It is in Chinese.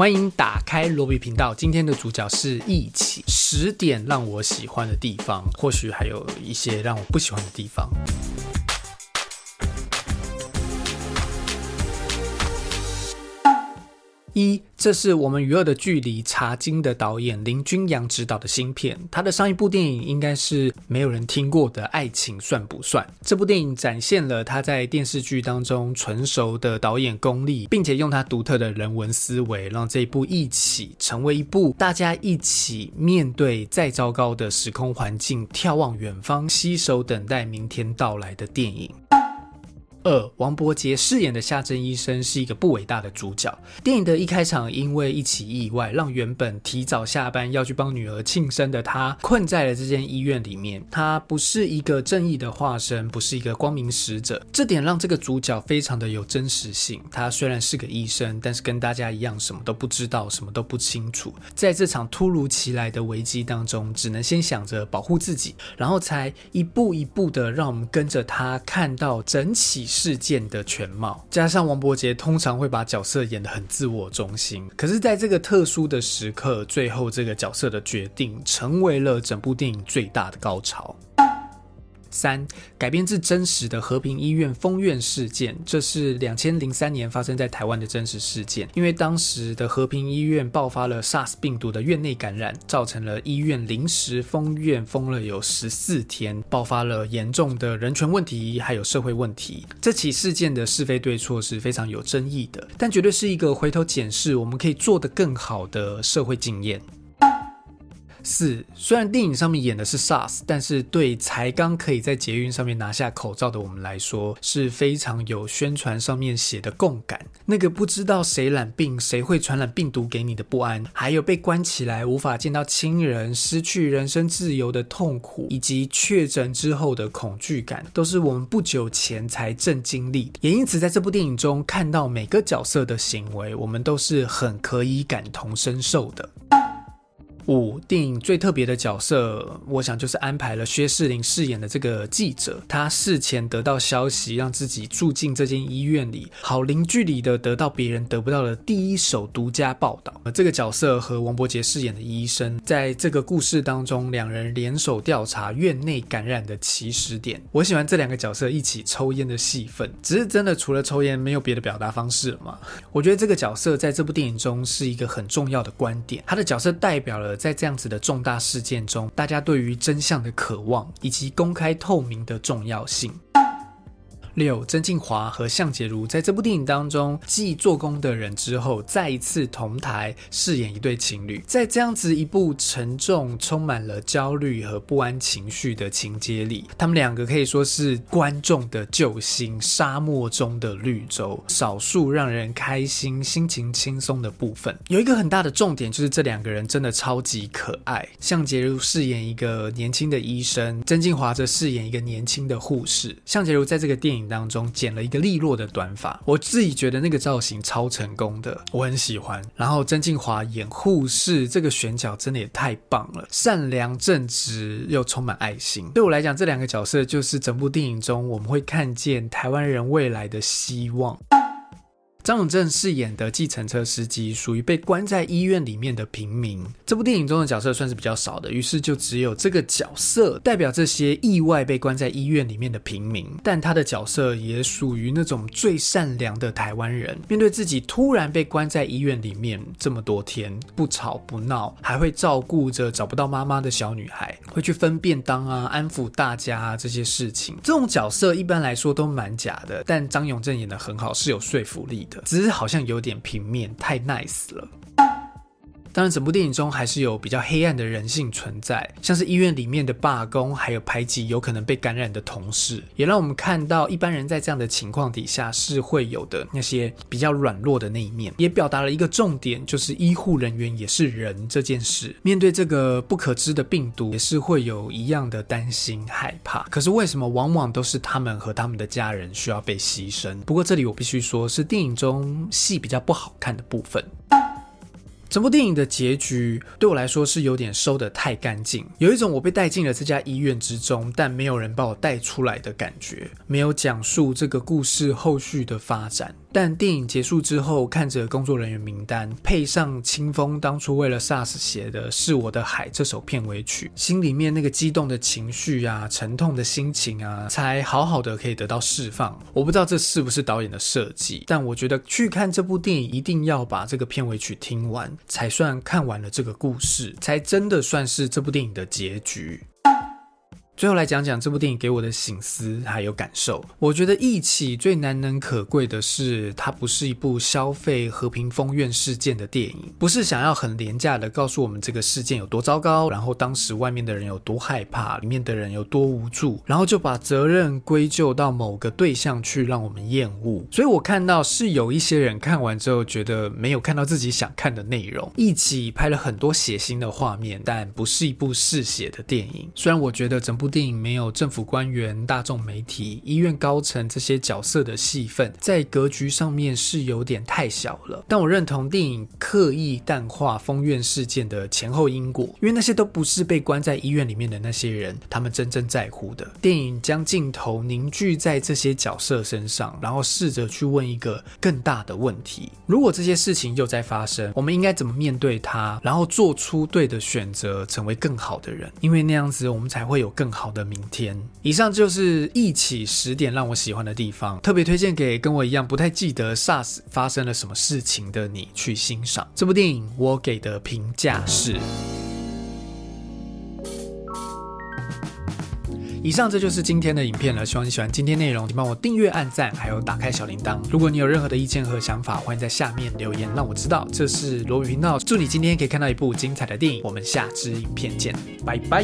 欢迎打开罗比频道。今天的主角是一起十点让我喜欢的地方，或许还有一些让我不喜欢的地方。一，这是我们娱乐的距离茶经的导演林君阳执导的新片，他的上一部电影应该是没有人听过的《爱情算不算》。这部电影展现了他在电视剧当中纯熟的导演功力，并且用他独特的人文思维，让这一部一起成为一部大家一起面对再糟糕的时空环境，眺望远方，携手等待明天到来的电影。二，王伯杰饰演的夏珍医生是一个不伟大的主角。电影的一开场，因为一起意外，让原本提早下班要去帮女儿庆生的他，困在了这间医院里面。他不是一个正义的化身，不是一个光明使者，这点让这个主角非常的有真实性。他虽然是个医生，但是跟大家一样，什么都不知道，什么都不清楚。在这场突如其来的危机当中，只能先想着保护自己，然后才一步一步的让我们跟着他看到整起。事件的全貌，加上王伯杰通常会把角色演得很自我中心，可是在这个特殊的时刻，最后这个角色的决定成为了整部电影最大的高潮。三改编自真实的和平医院封院事件，这是两千零三年发生在台湾的真实事件。因为当时的和平医院爆发了 SARS 病毒的院内感染，造成了医院临时封院，封了有十四天，爆发了严重的人权问题，还有社会问题。这起事件的是非对错是非常有争议的，但绝对是一个回头检视我们可以做得更好的社会经验。四，虽然电影上面演的是 SARS，但是对才刚可以在捷运上面拿下口罩的我们来说，是非常有宣传上面写的共感。那个不知道谁染病，谁会传染病毒给你的不安，还有被关起来无法见到亲人、失去人身自由的痛苦，以及确诊之后的恐惧感，都是我们不久前才正经历的。也因此，在这部电影中看到每个角色的行为，我们都是很可以感同身受的。五电影最特别的角色，我想就是安排了薛仕凌饰演的这个记者。他事前得到消息，让自己住进这间医院里，好零距离的得到别人得不到的第一手独家报道。而这个角色和王伯杰饰演的医生，在这个故事当中，两人联手调查院内感染的起始点。我喜欢这两个角色一起抽烟的戏份，只是真的除了抽烟，没有别的表达方式了吗？我觉得这个角色在这部电影中是一个很重要的观点，他的角色代表了。在这样子的重大事件中，大家对于真相的渴望以及公开透明的重要性。六，曾静华和向杰如在这部电影当中继做工的人之后，再一次同台饰演一对情侣。在这样子一部沉重、充满了焦虑和不安情绪的情节里，他们两个可以说是观众的救星，沙漠中的绿洲，少数让人开心、心情轻松的部分。有一个很大的重点就是这两个人真的超级可爱。向杰如饰演一个年轻的医生，曾静华则饰演一个年轻的护士。向杰如在这个电影。当中剪了一个利落的短发，我自己觉得那个造型超成功的，我很喜欢。然后曾静华演护士，这个选角真的也太棒了，善良正直又充满爱心。对我来讲，这两个角色就是整部电影中我们会看见台湾人未来的希望。张永正饰演的计程车司机属于被关在医院里面的平民。这部电影中的角色算是比较少的，于是就只有这个角色代表这些意外被关在医院里面的平民。但他的角色也属于那种最善良的台湾人。面对自己突然被关在医院里面这么多天，不吵不闹，还会照顾着找不到妈妈的小女孩，会去分便当啊，安抚大家啊这些事情。这种角色一般来说都蛮假的，但张永正演的很好，是有说服力。只是好像有点平面，太 nice 了。当然，整部电影中还是有比较黑暗的人性存在，像是医院里面的罢工，还有排挤有可能被感染的同事，也让我们看到一般人在这样的情况底下是会有的那些比较软弱的那一面，也表达了一个重点，就是医护人员也是人这件事。面对这个不可知的病毒，也是会有一样的担心害怕。可是为什么往往都是他们和他们的家人需要被牺牲？不过这里我必须说，是电影中戏比较不好看的部分。整部电影的结局对我来说是有点收得太干净，有一种我被带进了这家医院之中，但没有人把我带出来的感觉，没有讲述这个故事后续的发展。但电影结束之后，看着工作人员名单，配上清风当初为了 SARS 写的是我的海这首片尾曲，心里面那个激动的情绪啊，沉痛的心情啊，才好好的可以得到释放。我不知道这是不是导演的设计，但我觉得去看这部电影一定要把这个片尾曲听完，才算看完了这个故事，才真的算是这部电影的结局。最后来讲讲这部电影给我的醒思还有感受。我觉得《义起》最难能可贵的是，它不是一部消费和平封院事件的电影，不是想要很廉价的告诉我们这个事件有多糟糕，然后当时外面的人有多害怕，里面的人有多无助，然后就把责任归咎到某个对象去，让我们厌恶。所以我看到是有一些人看完之后觉得没有看到自己想看的内容。《义起》拍了很多血腥的画面，但不是一部嗜血的电影。虽然我觉得整部。电影没有政府官员、大众媒体、医院高层这些角色的戏份，在格局上面是有点太小了。但我认同电影刻意淡化封院事件的前后因果，因为那些都不是被关在医院里面的那些人，他们真正在乎的。电影将镜头凝聚在这些角色身上，然后试着去问一个更大的问题：如果这些事情又在发生，我们应该怎么面对它？然后做出对的选择，成为更好的人。因为那样子，我们才会有更好。好的明天，以上就是一起十点让我喜欢的地方，特别推荐给跟我一样不太记得 SARS 发生了什么事情的你去欣赏这部电影。我给的评价是。以上这就是今天的影片了，希望你喜欢今天内容，请帮我订阅、按赞，还有打开小铃铛。如果你有任何的意见和想法，欢迎在下面留言，让我知道。这是罗宇频道，祝你今天可以看到一部精彩的电影。我们下支影片见，拜拜。